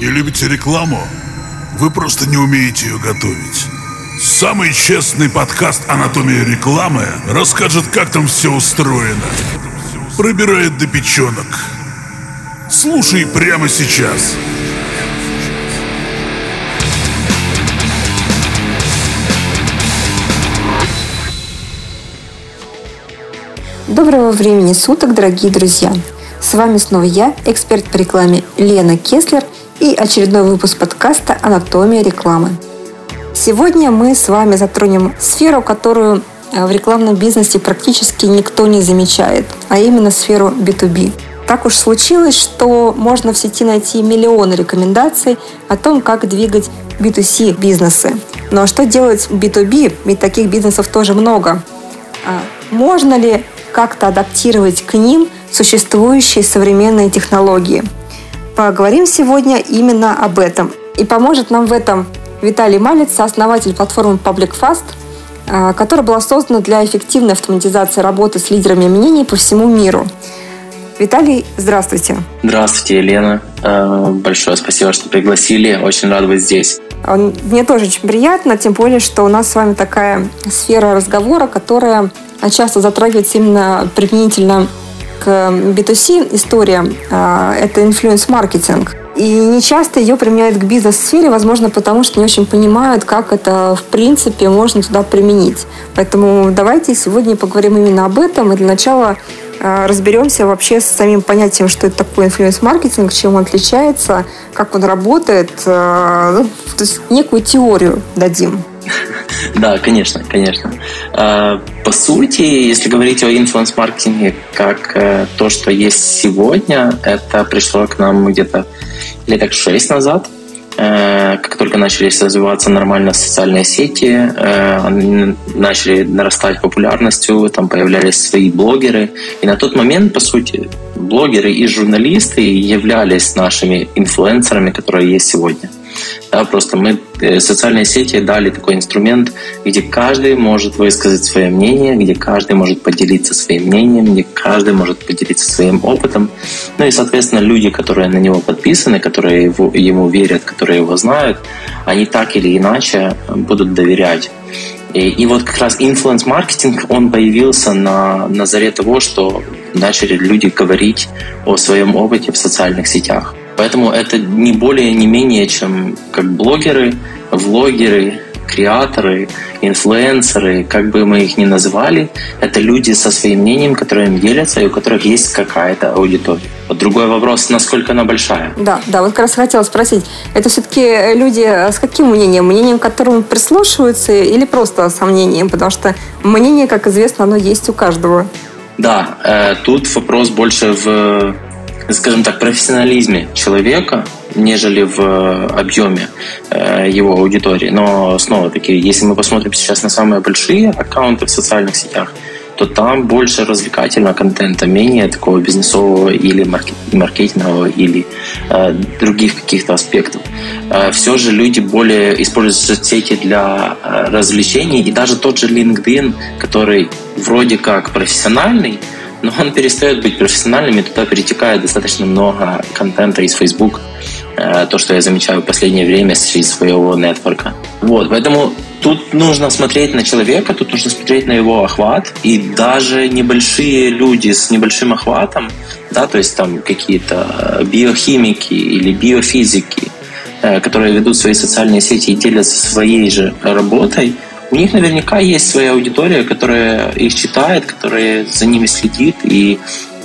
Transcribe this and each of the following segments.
Не любите рекламу? Вы просто не умеете ее готовить. Самый честный подкаст «Анатомия рекламы» расскажет, как там все устроено. Пробирает до печенок. Слушай прямо сейчас. Доброго времени суток, дорогие друзья! С вами снова я, эксперт по рекламе Лена Кеслер и очередной выпуск подкаста «Анатомия рекламы». Сегодня мы с вами затронем сферу, которую э, в рекламном бизнесе практически никто не замечает, а именно сферу B2B. Так уж случилось, что можно в сети найти миллионы рекомендаций о том, как двигать B2C бизнесы. А что делать B2B? Ведь таких бизнесов тоже много. А можно ли как-то адаптировать к ним существующие современные технологии. Поговорим сегодня именно об этом. И поможет нам в этом Виталий Малец, сооснователь платформы PublicFast, а, которая была создана для эффективной автоматизации работы с лидерами мнений по всему миру. Виталий, здравствуйте. Здравствуйте, Елена. А, большое спасибо, что пригласили. Очень рад быть здесь. Мне тоже очень приятно, тем более, что у нас с вами такая сфера разговора, которая часто затрагивается именно применительно к B2C история. А, это influence-маркетинг. И не часто ее применяют к бизнес-сфере, возможно, потому что не очень понимают, как это, в принципе, можно туда применить. Поэтому давайте сегодня поговорим именно об этом. И для начала а, разберемся вообще с самим понятием, что это такое influence-маркетинг, чем он отличается, как он работает. А, ну, то есть некую теорию дадим. Да, конечно, конечно. А, по сути, если говорить о инфлюенс-маркетинге как э, то, что есть сегодня, это пришло к нам где-то лет так шесть назад. Э, как только начались развиваться нормально социальные сети, э, начали нарастать популярностью, там появлялись свои блогеры. И на тот момент, по сути, блогеры и журналисты являлись нашими инфлюенсерами, которые есть сегодня. Да, просто мы э, социальные сети дали такой инструмент, где каждый может высказать свое мнение, где каждый может поделиться своим мнением, где каждый может поделиться своим опытом. Ну и, соответственно, люди, которые на него подписаны, которые его, ему верят, которые его знают, они так или иначе будут доверять. И, и вот как раз инфлюенс-маркетинг, он появился на, на заре того, что начали люди говорить о своем опыте в социальных сетях. Поэтому это не более, не менее, чем как блогеры, влогеры, креаторы, инфлюенсеры, как бы мы их ни называли, это люди со своим мнением, которые им делятся, и у которых есть какая-то аудитория. Вот другой вопрос, насколько она большая. Да, да, вот как раз хотела спросить, это все-таки люди с каким мнением? Мнением, к которому прислушиваются или просто сомнением? Потому что мнение, как известно, оно есть у каждого. Да, э, тут вопрос больше в скажем так, профессионализме человека, нежели в э, объеме э, его аудитории. Но снова таки, если мы посмотрим сейчас на самые большие аккаунты в социальных сетях, то там больше развлекательного контента, менее такого бизнесового или маркетингового или э, других каких-то аспектов. Э, все же люди более используют соцсети для э, развлечений, и даже тот же LinkedIn, который вроде как профессиональный, но он перестает быть профессиональным, и туда перетекает достаточно много контента из Facebook, э, то, что я замечаю в последнее время из своего нетворка. Вот, поэтому тут нужно смотреть на человека, тут нужно смотреть на его охват, и даже небольшие люди с небольшим охватом, да, то есть там какие-то биохимики или биофизики, э, которые ведут свои социальные сети и делятся своей же работой, у них наверняка есть своя аудитория, которая их читает, которая за ними следит и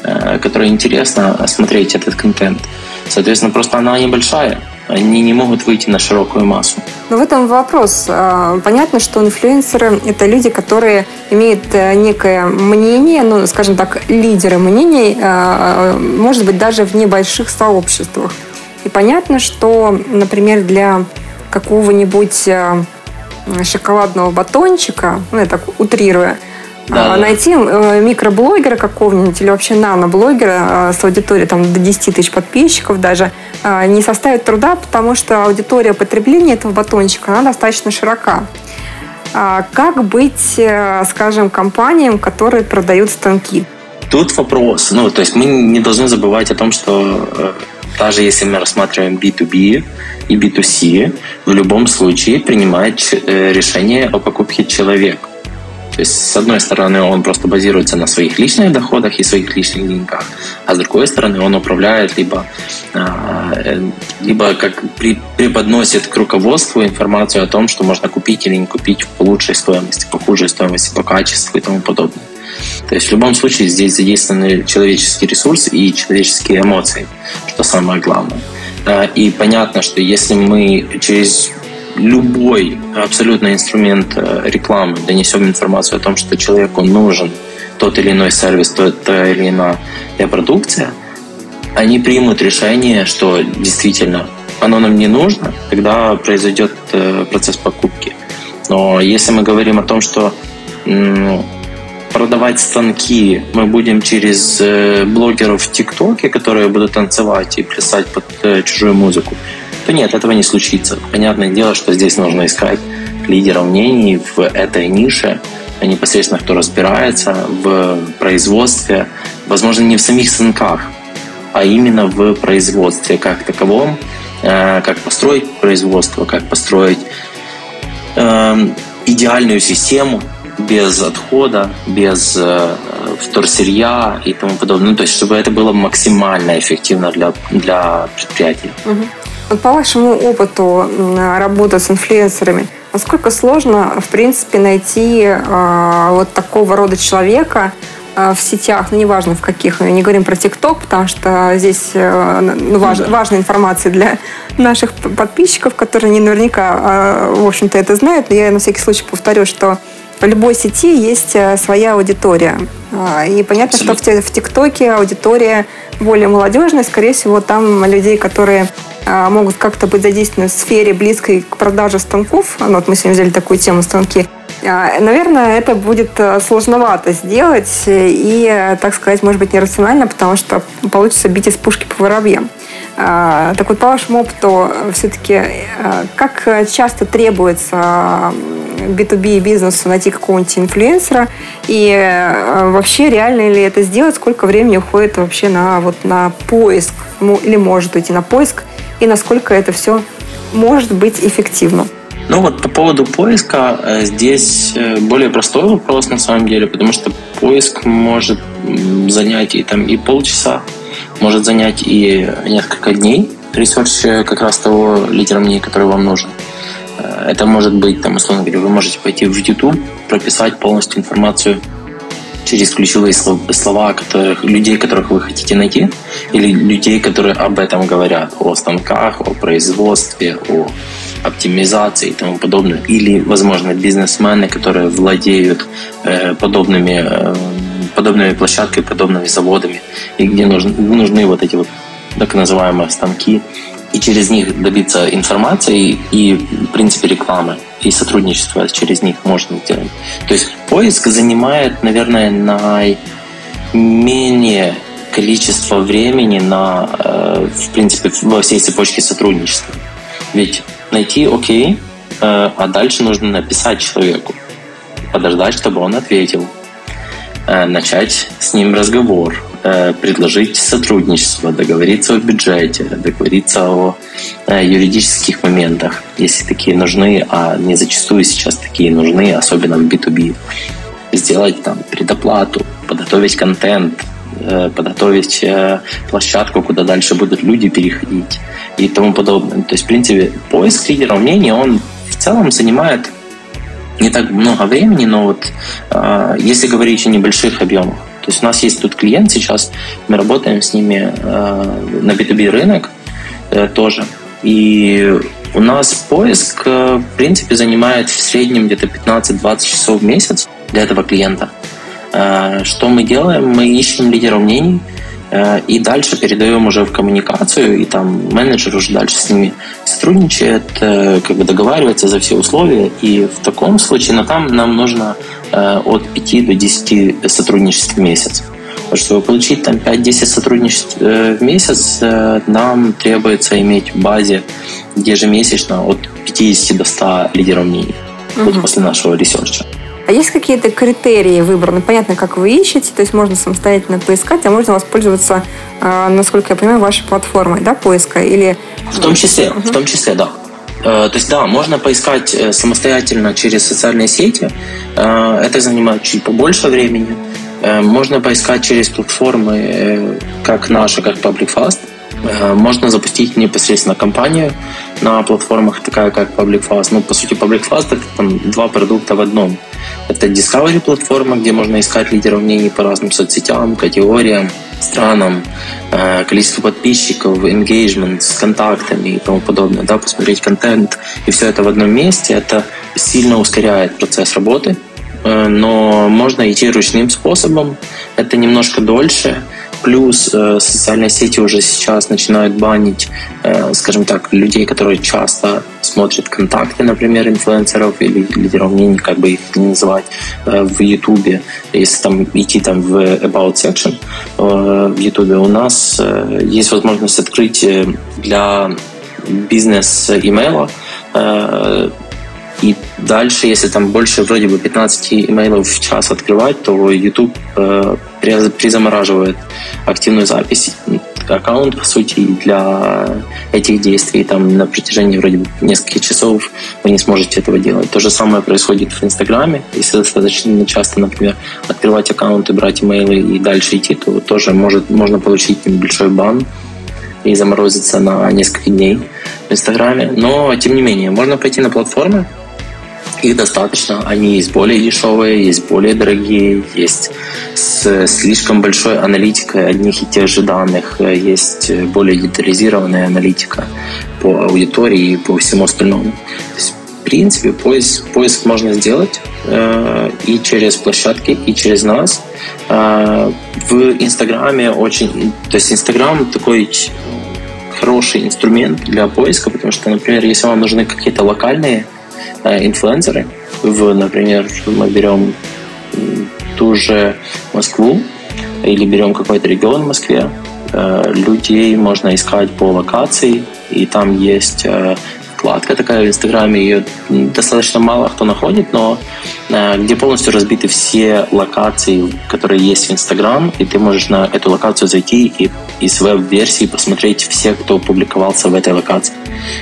э, которой интересно смотреть этот контент. Соответственно, просто она небольшая. Они не могут выйти на широкую массу. Но в этом вопрос. А, понятно, что инфлюенсеры – это люди, которые имеют э, некое мнение, ну, скажем так, лидеры мнений, а, может быть, даже в небольших сообществах. И понятно, что, например, для какого-нибудь а, шоколадного батончика, ну, я так утрируя, да, найти да. микроблогера какого-нибудь или вообще наноблогера с аудиторией там, до 10 тысяч подписчиков даже а, не составит труда, потому что аудитория потребления этого батончика, она достаточно широка. А как быть, э, скажем, компаниям, которые продают станки? Тут вопрос. Ну, то есть мы не должны забывать о том, что э, даже если мы рассматриваем B2B и B2C, в любом случае принимает э, решение о покупке человек. То есть, с одной стороны, он просто базируется на своих личных доходах и своих личных деньгах, а с другой стороны, он управляет либо, а, э, либо как преподносит к руководству информацию о том, что можно купить или не купить по лучшей стоимости, по худшей стоимости, по качеству и тому подобное. То есть в любом случае здесь задействованы человеческий ресурс и человеческие эмоции, что самое главное. А, и понятно, что если мы через любой абсолютно инструмент э, рекламы донесем информацию о том, что человеку нужен тот или иной сервис, та или иная продукция, они примут решение, что действительно оно нам не нужно, тогда произойдет э, процесс покупки. Но если мы говорим о том, что продавать станки мы будем через э, блогеров в ТикТоке, которые будут танцевать и плясать под чужую музыку, то нет, этого не случится. Понятное дело, что здесь нужно искать лидеров мнений в этой нише, а непосредственно кто разбирается в производстве, возможно, не в самих станках, а именно в производстве как таковом, э, как построить производство, как построить э, идеальную систему без отхода, без э, вторсырья и тому подобное. Ну, то есть, чтобы это было максимально эффективно для, для предприятия. Угу. По вашему опыту работы с инфлюенсерами, насколько сложно, в принципе, найти э, вот такого рода человека э, в сетях, ну, неважно в каких, мы не говорим про ТикТок, потому что здесь э, ну, важ, важная информация для наших подписчиков, которые не наверняка, в общем-то, это знают, но я на всякий случай повторю, что в любой сети есть своя аудитория. И понятно, Абсолютно. что в ТикТоке аудитория более молодежная, скорее всего, там людей, которые а, могут как-то быть задействованы в сфере близкой к продаже станков. Ну, вот мы сегодня взяли такую тему станки. А, наверное, это будет э, сложновато сделать и, так сказать, может быть, нерационально, потому что получится бить из пушки по воробьям. А, так вот, по вашему опыту, все-таки э, как часто требуется B2B бизнесу найти какого-нибудь инфлюенсера и э, вообще реально ли это сделать, сколько времени уходит вообще на, вот, на поиск или может уйти на поиск и насколько это все может быть эффективно? Ну вот по поводу поиска э, здесь э, более простой вопрос на самом деле, потому что поиск может занять и там и полчаса, может занять и несколько дней research э, как раз того лидера мнений, который вам нужен. Это может быть, там, условно говоря, вы можете пойти в YouTube, прописать полностью информацию через ключевые слова которых, людей, которых вы хотите найти, или людей, которые об этом говорят, о станках, о производстве, о оптимизации и тому подобное, или, возможно, бизнесмены, которые владеют э, подобными, э, подобными площадками, подобными заводами, и где нужны, нужны вот эти вот так называемые станки, и через них добиться информации и, в принципе, рекламы и сотрудничество через них можно сделать. То есть поиск занимает, наверное, наименее количество времени на, э, в принципе, во всей цепочке сотрудничества. Ведь найти окей, э, а дальше нужно написать человеку, подождать, чтобы он ответил, э, начать с ним разговор, Э, предложить сотрудничество, договориться о бюджете, договориться о юридических моментах, если такие нужны, а не зачастую сейчас такие нужны, особенно в B2B. Сделать там предоплату, подготовить контент, подготовить площадку, куда дальше будут люди переходить и тому подобное. То есть, в принципе, поиск лидера мнения, он в целом занимает не так много времени, но вот если говорить о небольших объемах, то есть у нас есть тут клиент сейчас, мы работаем с ними э, на B2B рынок э, тоже. И у нас поиск, э, в принципе, занимает в среднем где-то 15-20 часов в месяц для этого клиента. Э, что мы делаем? Мы ищем лидеров мнений, э, и дальше передаем уже в коммуникацию, и там менеджер уже дальше с ними сотрудничает, э, как бы договаривается за все условия. И в таком случае, но там нам нужно от 5 до 10 сотрудничеств в месяц. Чтобы получить там 5-10 сотрудничеств в месяц, нам требуется иметь в базе ежемесячно от 50 до 100 лидеров мнений угу. вот после нашего research а. А есть какие-то критерии выбора? Ну, понятно, как вы ищете, то есть можно самостоятельно поискать, а можно воспользоваться, а, насколько я понимаю, вашей платформой, да, поиска? Или... В том числе, в том числе, да. Э, то есть, да, можно поискать э, самостоятельно через социальные сети. Э, это занимает чуть побольше времени. Можно поискать через платформы, как наша, как PublicFast. Можно запустить непосредственно компанию на платформах, такая как PublicFast. Ну, по сути, PublicFast — это там, два продукта в одном. Это Discovery платформа, где можно искать лидеров мнений по разным соцсетям, категориям, странам, э, количество подписчиков, engagement с контактами и тому подобное, да, посмотреть контент и все это в одном месте, это сильно ускоряет процесс работы, э, но можно идти ручным способом, это немножко дольше, Плюс э, социальные сети уже сейчас начинают банить, э, скажем так, людей, которые часто смотрят контакты, например, инфлюенсеров или лидеров мнений, как бы их не называть, э, в Ютубе. Если там идти там в About Section э, в Ютубе, у нас э, есть возможность открыть э, для бизнес-имейла э, и дальше, если там больше вроде бы 15 имейлов в час открывать, то YouTube э, призамораживает активную запись. Аккаунт, по сути, для этих действий там на протяжении вроде нескольких часов вы не сможете этого делать. То же самое происходит в Инстаграме. Если достаточно часто, например, открывать аккаунт и брать имейлы и дальше идти, то тоже может, можно получить небольшой бан и заморозиться на несколько дней в Инстаграме. Но, тем не менее, можно пойти на платформы, их достаточно. Они есть более дешевые, есть более дорогие, есть с слишком большой аналитикой одних и тех же данных, есть более детализированная аналитика по аудитории и по всему остальному. То есть, в принципе, поиск, поиск можно сделать э, и через площадки, и через нас. Э, в Инстаграме очень... То есть Инстаграм такой хороший инструмент для поиска, потому что, например, если вам нужны какие-то локальные Э, инфлюенсеры. В, например, мы берем ту же Москву или берем какой-то регион в Москве, э, людей можно искать по локации, и там есть э, вкладка такая в Инстаграме, ее достаточно мало кто находит, но где полностью разбиты все локации, которые есть в Инстаграм, и ты можешь на эту локацию зайти и из веб-версии посмотреть все, кто публиковался в этой локации.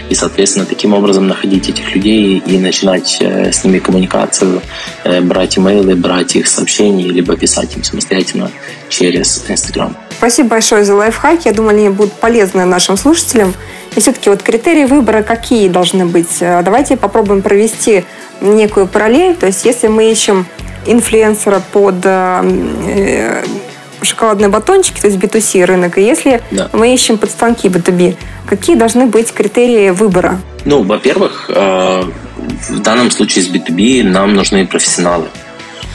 И, соответственно, таким образом находить этих людей и начинать э, с ними коммуникацию, э, брать имейлы, брать их сообщения, либо писать им самостоятельно через Инстаграм. Спасибо большое за лайфхаки. Я думаю, они будут полезны нашим слушателям. И все-таки вот критерии выбора какие должны быть? Э, давайте попробуем провести некую параллель. То есть если мы ищем инфлюенсера под шоколадные батончики, то есть B2C рынок, и если да. мы ищем подстанки B2B, какие должны быть критерии выбора? Ну, во-первых, э, в данном случае с B2B нам нужны профессионалы.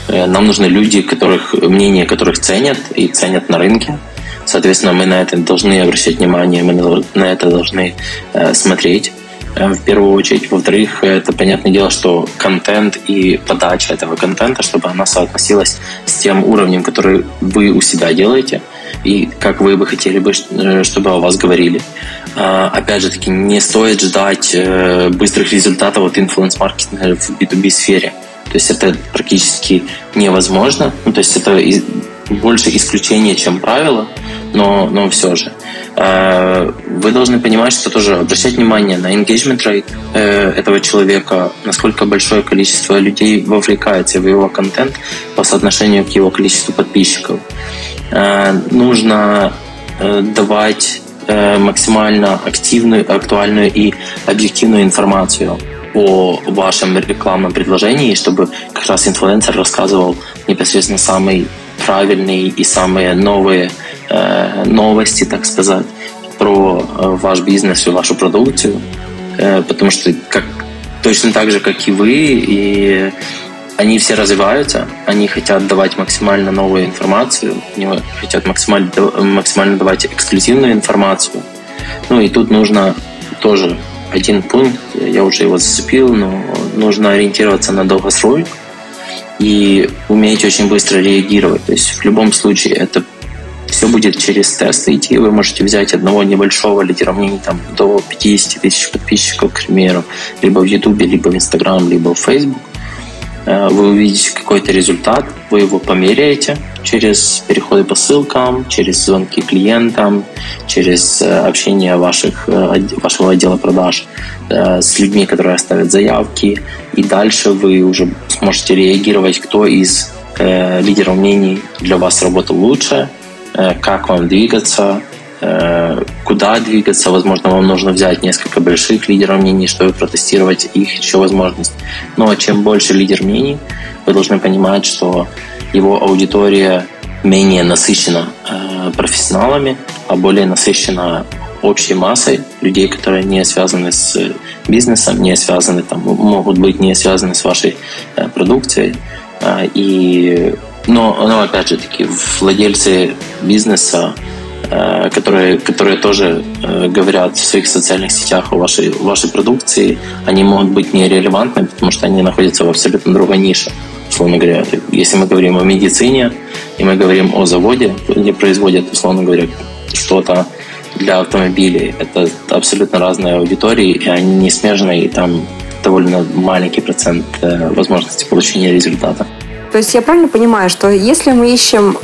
Э, нам нужны люди, которых, мнение которых ценят и ценят на рынке. Соответственно, мы на это должны обращать внимание, мы на это должны э, смотреть. Э, в первую очередь. Во-вторых, это понятное дело, что контент и подача этого контента, чтобы она соотносилась с тем уровнем, который вы у себя делаете, и как вы бы хотели бы, э, чтобы о вас говорили. А, опять же таки, не стоит ждать быстрых результатов от инфлюенс-маркетинга в B2B сфере. То есть это практически невозможно. Ну, то есть это больше исключение, чем правило, но, но все же. Э, вы должны понимать, что тоже обращать внимание на engagement rate э, этого человека, насколько большое количество людей вовлекается в его контент по соотношению к его количеству подписчиков. Э, нужно давать максимально активную, актуальную и объективную информацию о вашем рекламном предложении, чтобы как раз инфлюенсер рассказывал непосредственно самый правильные и самые новые э, новости, так сказать, про э, ваш бизнес и вашу продукцию, э, потому что как, точно так же, как и вы, и они все развиваются, они хотят давать максимально новую информацию, они хотят максимально, максимально давать эксклюзивную информацию. Ну и тут нужно тоже один пункт, я уже его зацепил, но нужно ориентироваться на долгосрок, и уметь очень быстро реагировать. То есть в любом случае это все будет через тесты идти. Вы можете взять одного небольшого лидера мнений там, до 50 тысяч подписчиков, к примеру, либо в YouTube, либо в Instagram, либо в Facebook. Э, вы увидите какой-то результат, вы его померяете через переходы по ссылкам, через звонки клиентам, через э, общение ваших, э, вашего отдела продаж с людьми, которые оставят заявки. И дальше вы уже сможете реагировать, кто из лидеров мнений для вас работал лучше, как вам двигаться, куда двигаться. Возможно, вам нужно взять несколько больших лидеров мнений, чтобы протестировать их еще возможность. Но чем больше лидер мнений, вы должны понимать, что его аудитория менее насыщена э, профессионалами, а более насыщена общей массой людей, которые не связаны с бизнесом, не связаны, там, могут быть не связаны с вашей э, продукцией. Э, и, но, но опять же таки, владельцы бизнеса, э, которые, которые тоже э, говорят в своих социальных сетях о вашей, вашей продукции, они могут быть нерелевантны, потому что они находятся в абсолютно другой нише условно говоря, если мы говорим о медицине, и мы говорим о заводе, где производят, условно говоря, что-то для автомобилей, это абсолютно разные аудитории, и они не смежные, и там довольно маленький процент э, возможности получения результата. То есть я правильно понимаю, что если мы ищем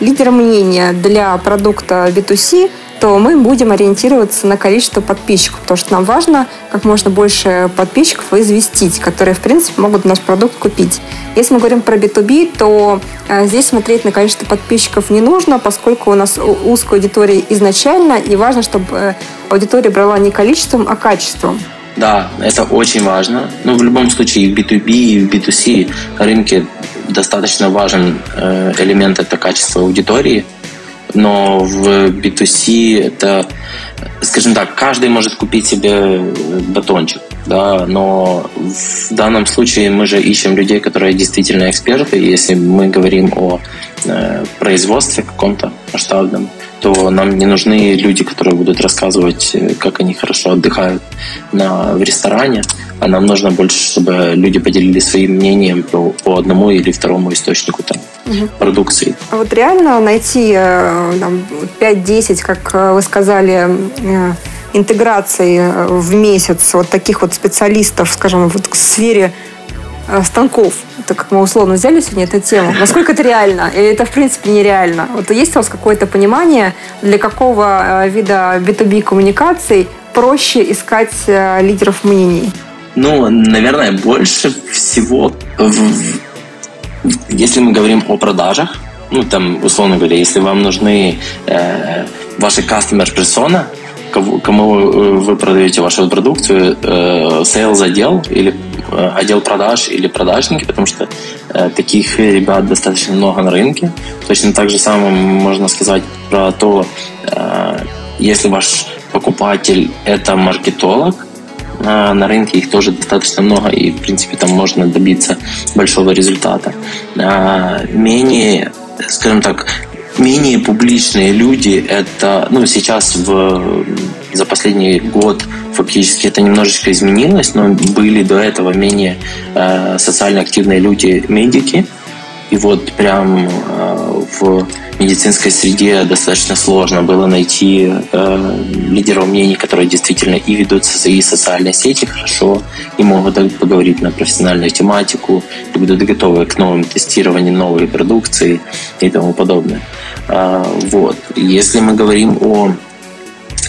лидера мнения для продукта B2C, то мы будем ориентироваться на количество подписчиков, потому что нам важно как можно больше подписчиков известить, которые, в принципе, могут наш продукт купить. Если мы говорим про B2B, то э, здесь смотреть на количество подписчиков не нужно, поскольку у нас узкая аудитория изначально, и важно, чтобы э, аудитория брала не количеством, а качеством. Да, это очень важно. Но ну, в любом случае и в B2B, и в B2C рынке достаточно важен э, элемент это качество аудитории – но в B2C это, скажем так, каждый может купить себе батончик, да, но в данном случае мы же ищем людей, которые действительно эксперты, если мы говорим о э, производстве каком-то масштабном, то нам не нужны люди, которые будут рассказывать, э, как они хорошо отдыхают на, в ресторане, а нам нужно больше, чтобы люди поделились своим мнением по, по одному или второму источнику там, угу. продукции. А вот реально найти э, там, 5-10, как э, вы сказали, интеграций в месяц вот таких вот специалистов, скажем, вот в сфере Э, станков. Это как мы условно взяли сегодня эту тему. Насколько это реально? Или это в принципе нереально? Вот есть у вас какое-то понимание, для какого э, вида B2B коммуникаций проще искать э, лидеров мнений? Ну, наверное, больше всего, если мы говорим о продажах, ну, там, условно говоря, если вам нужны э, ваши customer persona, кому вы продаете вашу продукцию, э, sales отдел или Э, отдел продаж или продажники, потому что э, таких ребят достаточно много на рынке. Точно так же самое можно сказать про то, э, если ваш покупатель это маркетолог, э, на рынке их тоже достаточно много, и, в принципе, там можно добиться большого результата. Э, менее, скажем так, менее публичные люди, это, ну, сейчас в, за последний год фактически это немножечко изменилось, но были до этого менее э, социально активные люди, медики, и вот прям э, в медицинской среде достаточно сложно было найти э, лидеров мнений, которые действительно и ведут свои социальные сети хорошо, и могут поговорить на профессиональную тематику, и будут готовы к новым тестированиям новой продукции и тому подобное. Э, вот. Если мы говорим о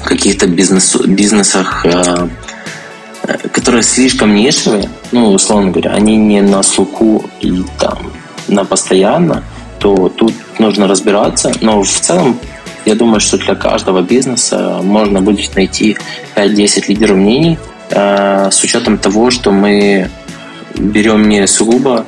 каких-то бизнес, бизнесах, э, которые слишком нишевые, ну, условно говоря, они не на слуху и там на постоянно, то тут нужно разбираться. Но в целом, я думаю, что для каждого бизнеса можно будет найти 5-10 лидеров мнений э, с учетом того, что мы берем не сугубо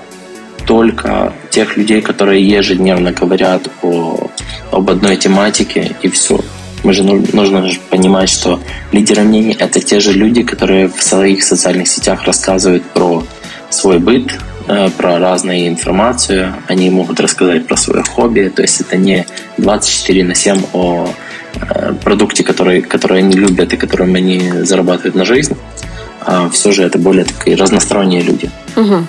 только тех людей, которые ежедневно говорят о, об одной тематике и все. Мы же нужно же понимать, что лидеры мнений это те же люди, которые в своих социальных сетях рассказывают про свой быт, про разную информацию. Они могут рассказать про свое хобби. То есть это не 24 на 7 о э, продукте, который, который они любят и которым они зарабатывают на жизнь. А все же это более такие разносторонние люди. Угу.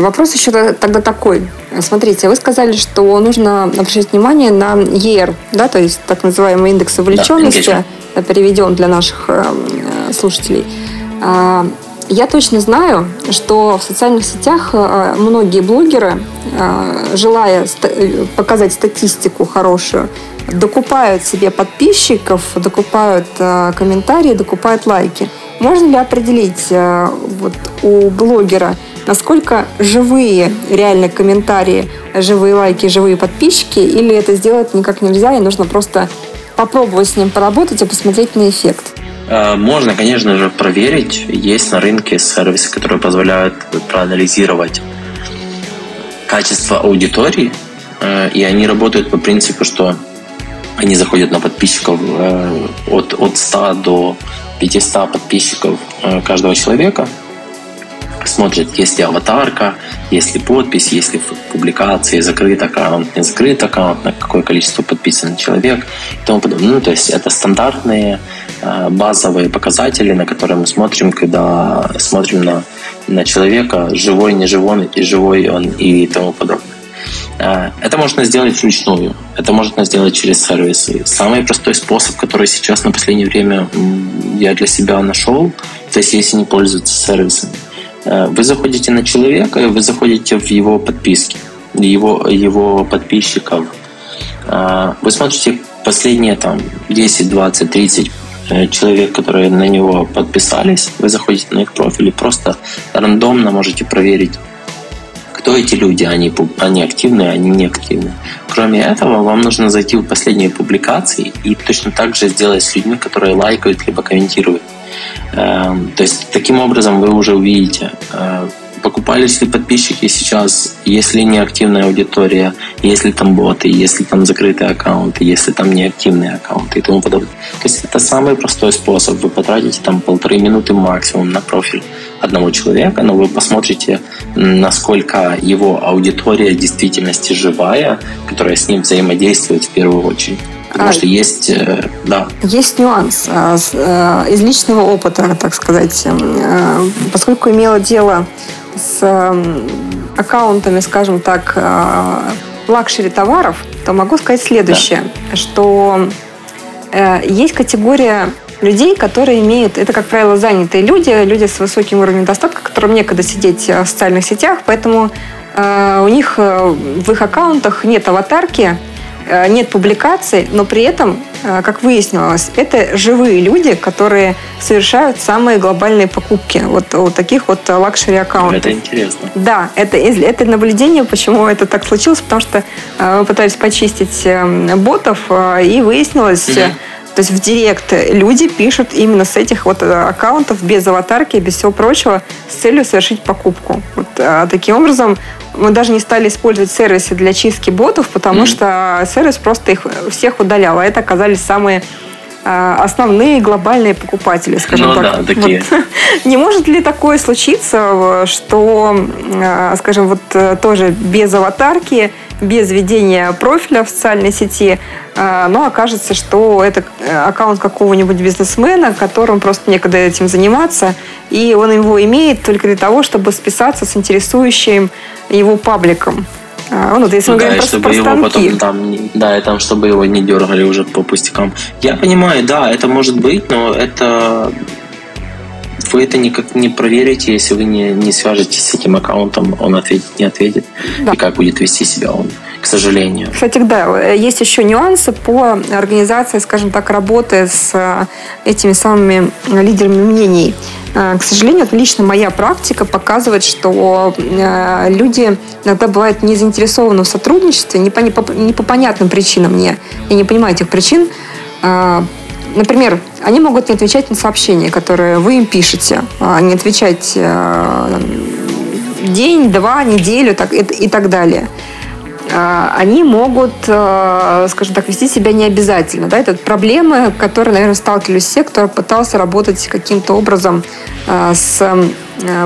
Вопрос еще тогда такой. Смотрите, вы сказали, что нужно обращать внимание на ER, да, то есть так называемый индекс вовлеченности, да, переведем для наших э, слушателей. Я точно знаю, что в социальных сетях э, многие блогеры, э, желая показать статистику хорошую, докупают себе подписчиков, докупают комментарии, докупают лайки. Можно ли определить вот, у блогера, насколько живые реально комментарии, живые лайки, живые подписчики, или это сделать никак нельзя, и нужно просто попробовать с ним поработать и посмотреть на эффект? Э, можно, конечно же, проверить. Есть на рынке сервисы, которые позволяют проанализировать качество аудитории, э, и они работают по принципу, что они заходят на подписчиков э, от, от 100 до 500 подписчиков каждого человека, смотрят, есть ли аватарка, есть ли подпись, есть ли публикации, закрыт аккаунт, не закрыт аккаунт, на какое количество подписан человек и тому подобное. Ну, то есть это стандартные базовые показатели, на которые мы смотрим, когда смотрим на, на человека, живой, не живой, и живой он и тому подобное. Э, это можно сделать вручную, это можно сделать через сервисы. Самый простой способ, который сейчас на последнее время я для себя нашел, то есть если не пользуются сервисами, э, вы заходите на человека, вы заходите в его подписки, его, его подписчиков, вы смотрите последние там 10, 20, 30 Э, человек, которые на него подписались, вы заходите на их профиль и просто рандомно можете проверить, кто эти люди, они, они активные, они не активные. Кроме этого, вам нужно зайти в последние публикации и точно так же сделать с людьми, которые лайкают либо комментируют. Эм, то есть таким образом вы уже увидите, э, покупались ли подписчики сейчас, если не активная аудитория, если там боты, если там закрытые аккаунты, если там неактивные аккаунты и тому подобное. То есть это самый простой способ. Вы потратите там полторы минуты максимум на профиль одного человека, но вы посмотрите, насколько его аудитория в действительности живая, которая с ним взаимодействует в первую очередь. Потому а, что есть, э, да. Есть нюанс а, э, из личного опыта, так сказать. Э, поскольку имела дело с аккаунтами, скажем так, luxury товаров, то могу сказать следующее, да. что есть категория людей, которые имеют, это, как правило, занятые люди, люди с высоким уровнем достатка, которым некогда сидеть в социальных сетях, поэтому у них в их аккаунтах нет аватарки, Э, нет публикаций, но при этом, э, как выяснилось, это живые люди, которые совершают самые глобальные покупки вот у таких вот luxury аккаунтов. Это интересно. Да, это, это наблюдение, почему это так случилось, потому что э, мы пытались почистить эм, ботов, и выяснилось, угу. То есть в директ люди пишут именно с этих вот аккаунтов без аватарки и без всего прочего с целью совершить покупку. Вот, а, таким образом мы даже не стали использовать сервисы для чистки ботов, потому mm-hmm. что сервис просто их всех удалял. А это оказались самые а, основные глобальные покупатели, скажем ну, так. Да, такие. Вот. Не может ли такое случиться, что, скажем, вот э, тоже без аватарки, без ведения профиля в социальной сети, а, но окажется, что это э, аккаунт какого-нибудь бизнесмена, которому просто некогда этим заниматься, и он его имеет только для того, чтобы списаться с интересующим его пабликом. А, ну, вот если мы да, говорим про, чтобы про его потом там, да, и там, чтобы его не дергали уже по пустякам. Я понимаю, да, это может быть, но это вы это никак не проверите, если вы не, не свяжетесь с этим аккаунтом, он ответит, не ответит, да. и как будет вести себя он, к сожалению. Кстати, да, есть еще нюансы по организации, скажем так, работы с э, этими самыми лидерами мнений. Э, к сожалению, лично моя практика показывает, что э, люди иногда бывают не заинтересованы в сотрудничестве, не по, не по, не по понятным причинам. Не, я не понимаю этих причин. Например, они могут не отвечать на сообщения, которые вы им пишете, а не отвечать э, день, два, неделю так, и, и так далее. А, они могут, э, скажем так, вести себя необязательно. Да? Это проблемы, которые, наверное, сталкивались все, кто пытался работать каким-то образом э, с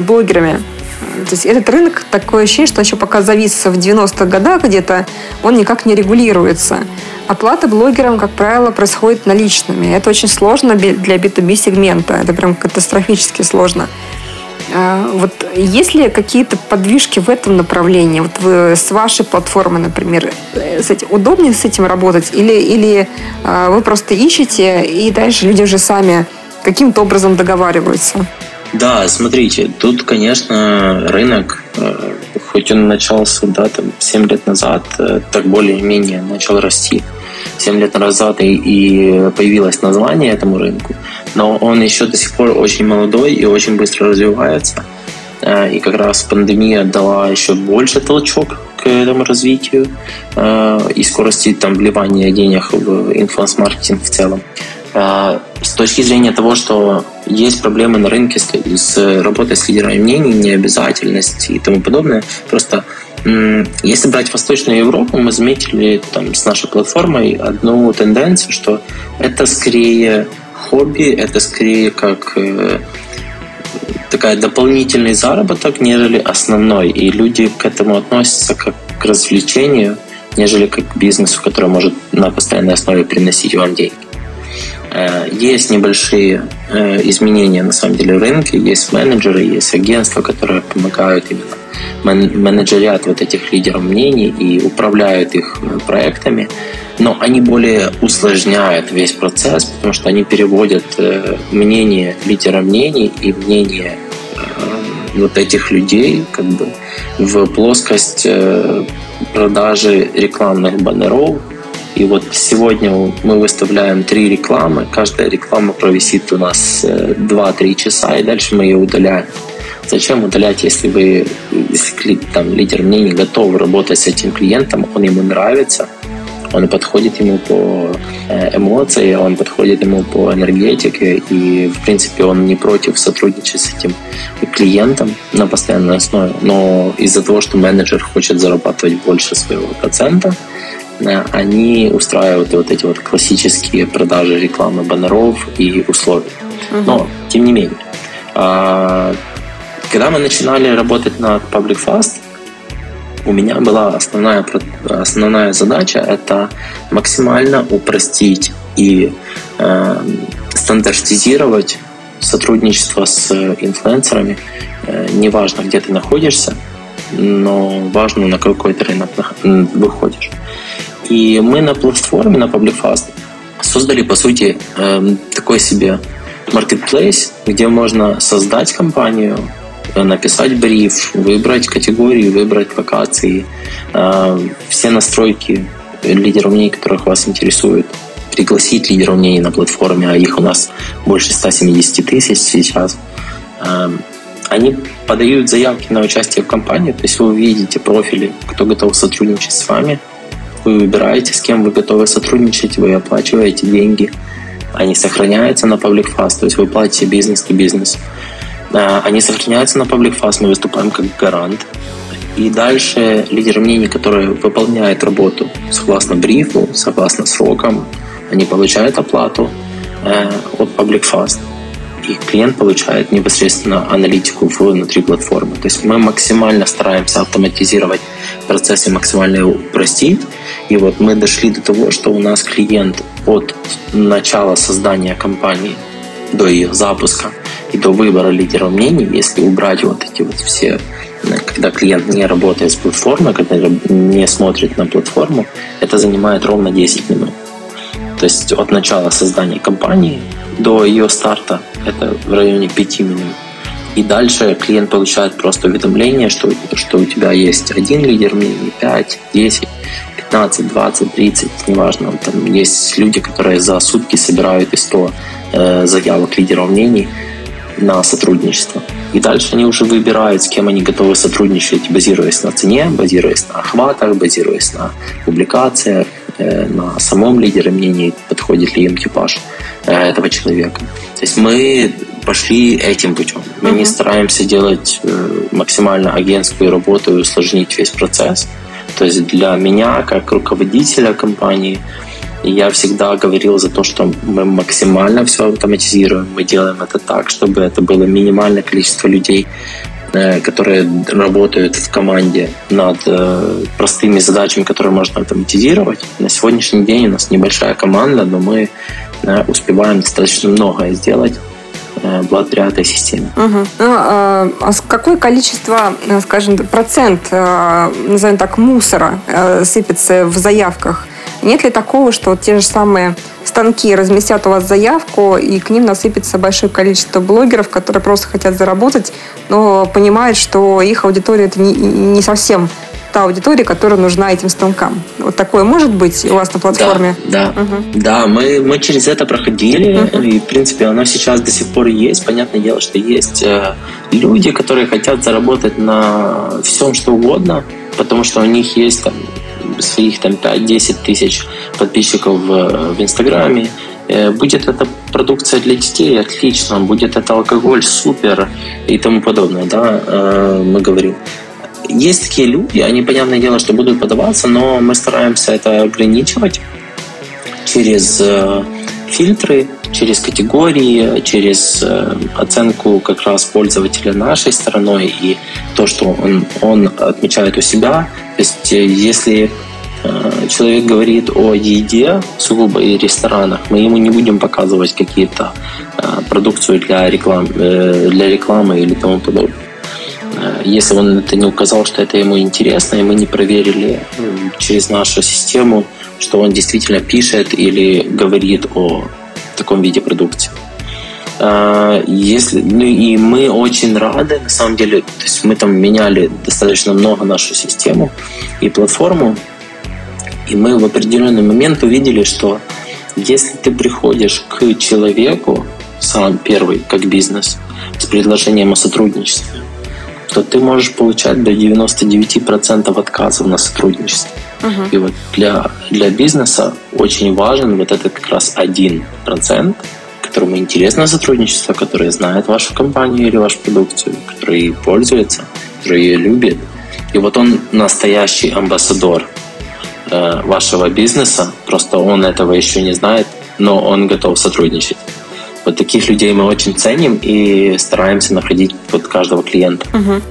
блогерами. То есть этот рынок, такое ощущение, что еще пока завис в 90-х годах где-то, он никак не регулируется. Оплата блогерам, как правило, происходит наличными. Это очень сложно для B2B сегмента. Это прям катастрофически сложно. А, вот есть ли какие-то подвижки в этом направлении? Вот вы с вашей платформы, например, с этим, удобнее с этим работать? Или, или а, вы просто ищете, и дальше люди уже сами каким-то образом договариваются? Да, смотрите, тут, конечно, рынок, э, хоть он начался, да, там, 7 лет назад, э, так более-менее начал расти. 7 лет назад и, и появилось название этому рынку, но он еще до сих пор очень молодой и очень быстро развивается. Э, и как раз пандемия дала еще больше толчок к этому развитию и скорости там вливания денег в инфлюенс-маркетинг в целом. А, с точки зрения того, что есть проблемы на рынке с, с работой с лидерами мнений, необязательность и тому подобное, просто если брать Восточную Европу, мы заметили там, с нашей платформой одну тенденцию, что это скорее хобби, это скорее как э, такая дополнительный заработок, нежели основной. И люди к этому относятся как к развлечению, нежели как к бизнесу, который может на постоянной основе приносить вам деньги. Э, есть небольшие э, изменения на самом деле в рынке, есть менеджеры, есть агентства, которые помогают именно менеджерят вот этих лидеров мнений и управляют их э, проектами, но они более усложняют весь процесс, потому что они переводят мнение лидера мнений и мнение вот этих людей как бы в плоскость продажи рекламных баннеров, и вот сегодня мы выставляем три рекламы. Каждая реклама провисит у нас 2-3 э, часа, и дальше мы ее удаляем. Зачем удалять, если вы, если там, лидер мнений готов работать с этим клиентом, он ему нравится, он подходит ему по э, эмоции, он подходит ему по энергетике, и, в принципе, он не против сотрудничать с этим клиентом на постоянной основе. Но из-за того, что менеджер хочет зарабатывать больше своего процента, они устраивают вот эти вот классические продажи рекламы баннеров и условий. Угу. Но, тем не менее, а, когда мы начинали работать над Public Fast, у меня была основная, основная задача это максимально упростить и э, стандартизировать сотрудничество с инфлюенсерами. Э, неважно, где ты находишься, но важно, на какой ты рынок выходишь. И мы на платформе, на PublicFast, создали, по сути, эм, такой себе marketplace, где можно создать компанию, э, написать бриф, выбрать категории, выбрать локации, э, все настройки лидеров мнений, которых вас интересуют, пригласить лидеров мнений на платформе, а их у нас больше 170 тысяч сейчас. Эм, они подают заявки на участие в компании, то есть вы увидите профили, кто готов сотрудничать с вами, вы выбираете, с кем вы готовы сотрудничать, вы оплачиваете деньги, они сохраняются на Public Fast, то есть вы платите бизнес to бизнес. Они сохраняются на Public Fast, мы выступаем как гарант. И дальше лидеры мнений, которые выполняют работу согласно брифу, согласно срокам, они получают оплату э, от Public Fast и клиент получает непосредственно аналитику внутри платформы. То есть мы максимально стараемся автоматизировать процессы, максимально упростить. И вот мы дошли до того, что у нас клиент от начала создания компании до ее запуска и до выбора лидера мнений, если убрать вот эти вот все когда клиент не работает с платформой, когда не смотрит на платформу, это занимает ровно 10 минут. То есть от начала создания компании до ее старта это в районе 5 минут. И дальше клиент получает просто уведомление, что, что у тебя есть один лидер мнений, 5, 10, 15, 20, 30, неважно. Там есть люди, которые за сутки собирают и 100 э, заявок лидеров мнений на сотрудничество. И дальше они уже выбирают, с кем они готовы сотрудничать, базируясь на цене, базируясь на охватах, базируясь на публикациях, на самом лидере мнений, подходит ли им типаж э, этого человека. То есть мы пошли этим путем. Мы uh-huh. не стараемся делать э, максимально агентскую работу и усложнить весь процесс. То есть для меня, как руководителя компании, я всегда говорил за то, что мы максимально все автоматизируем, мы делаем это так, чтобы это было минимальное количество людей, э, которые работают в команде над э, простыми задачами, которые можно автоматизировать. На сегодняшний день у нас небольшая команда, но мы э, успеваем достаточно многое сделать благодаря этой системе. Угу. а, а какое количество, скажем, процент, назовем так, мусора сыпется в заявках? Нет ли такого, что те же самые станки разместят у вас заявку, и к ним насыпется большое количество блогеров, которые просто хотят заработать, но понимают, что их аудитория это не, не совсем та аудитория, которая нужна этим станкам. Вот такое может быть у вас на платформе? Да, да. Угу. Да, мы, мы через это проходили, угу. и, в принципе, оно сейчас до сих пор есть. Понятное дело, что есть э, люди, которые хотят заработать на всем, что угодно, потому что у них есть там своих там 5-10 тысяч подписчиков в, в Инстаграме, э, Будет эта продукция для детей, отлично. Будет это алкоголь, супер и тому подобное, да, э, мы говорим. Есть такие люди, они, понятное дело, что будут подаваться, но мы стараемся это ограничивать через э, фильтры, через категории, через э, оценку как раз пользователя нашей стороной и то, что он, он отмечает у себя. То есть э, если человек говорит о еде сугубо и ресторанах, мы ему не будем показывать какие-то продукцию для, реклам, для рекламы или тому подобное. Э, если он это не указал, что это ему интересно, и мы не проверили через нашу систему, что он действительно пишет или говорит о таком виде продукции. Э, если, ну и мы очень рады, на самом деле, то есть мы там меняли достаточно много нашу систему и платформу, и мы в определенный момент увидели, что если ты приходишь к человеку, сам первый, как бизнес, с предложением о сотрудничестве, то ты можешь получать до 99% отказов на сотрудничество. Uh-huh. И вот для, для бизнеса очень важен вот этот как раз один процент, которому интересно сотрудничество, который знает вашу компанию или вашу продукцию, который пользуется, который ее любит. И вот он настоящий амбассадор э, вашего бизнеса, просто он этого еще не знает, но он готов сотрудничать. Вот таких людей мы очень ценим и стараемся находить под каждого клиента. Угу.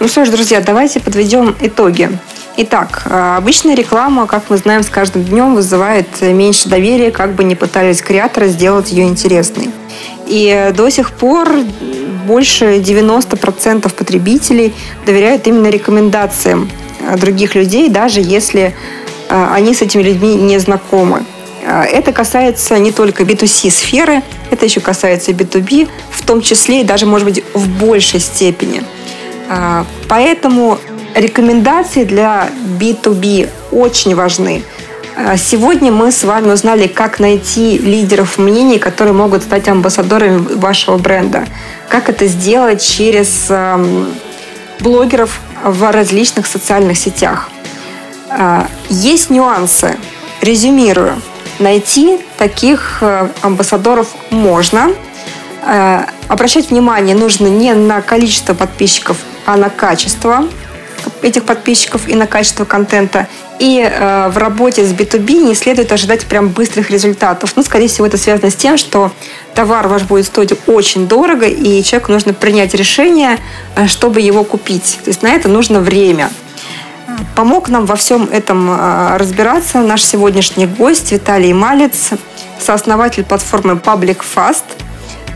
Ну что ж, друзья, давайте подведем итоги. Итак, э, обычная реклама, как мы знаем, с каждым днем вызывает меньше доверия, как бы ни пытались креаторы сделать ее интересной. И до сих пор больше 90% потребителей доверяют именно рекомендациям э, других людей, даже если э, они с этими людьми не знакомы. Это касается не только B2C сферы, это еще касается B2B, в том числе и даже, может быть, в большей степени. Поэтому рекомендации для B2B очень важны. А, сегодня мы с вами узнали, как найти лидеров мнений, которые могут стать амбассадорами вашего бренда. Как это сделать через блогеров в различных социальных сетях. Есть нюансы. Резюмирую. Найти таких э, амбассадоров можно. Э, обращать внимание нужно не на количество подписчиков, а на качество этих подписчиков и на качество контента. И э, в работе с B2B не следует ожидать прям быстрых результатов. Ну, скорее всего, это связано с тем, что товар ваш будет стоить очень дорого, и человеку нужно принять решение, э, чтобы его купить. То есть на это нужно время. Помог нам во всем этом а, разбираться наш сегодняшний гость Виталий Малец, сооснователь платформы Public Fast.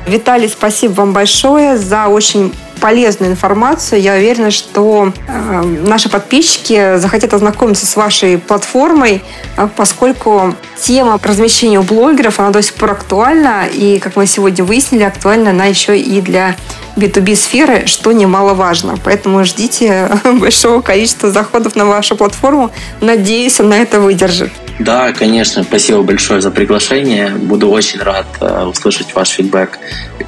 Виталий, спасибо вам большое за очень полезную информацию. Я уверена, что э, наши подписчики захотят ознакомиться с вашей платформой, э, поскольку тема размещения у блогеров, она до сих пор актуальна. И, как мы сегодня выяснили, актуальна она еще и для B2B сферы, что немаловажно. Поэтому ждите большого количества заходов на вашу платформу. Надеюсь, она это выдержит. Да, конечно. Спасибо большое за приглашение. Буду очень рад э, услышать ваш фидбэк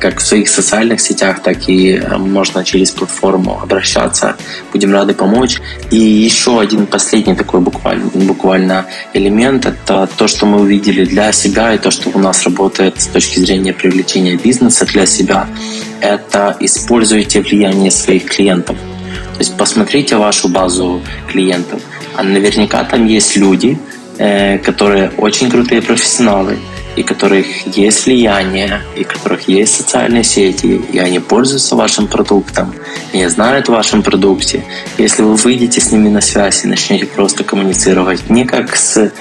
как в своих социальных сетях, так и э, можно через платформу обращаться. Будем рады помочь. И еще один последний такой буквально, буквально элемент – это то, что мы увидели для себя и то, что у нас работает с точки зрения привлечения бизнеса для себя. Это используйте влияние своих клиентов. То есть посмотрите вашу базу клиентов. А наверняка там есть люди, Э, которые очень крутые профессионалы, и которых есть влияние, и которых есть социальные сети, и они пользуются вашим продуктом, и знают о вашем продукте. Если вы выйдете с ними на связь и начнете просто коммуницировать не как с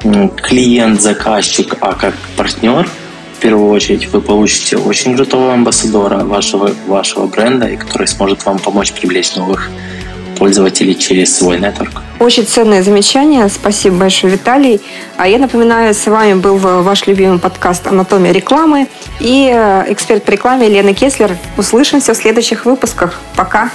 клиент-заказчик, а как партнер, в первую очередь вы получите очень крутого амбассадора вашего, вашего бренда, и который сможет вам помочь привлечь новых пользователей через свой нетворк. Очень ценное замечание. Спасибо большое, Виталий. А я напоминаю, с вами был ваш любимый подкаст «Анатомия рекламы» и э, эксперт по рекламе Лена Кеслер. Услышимся в следующих выпусках. Пока!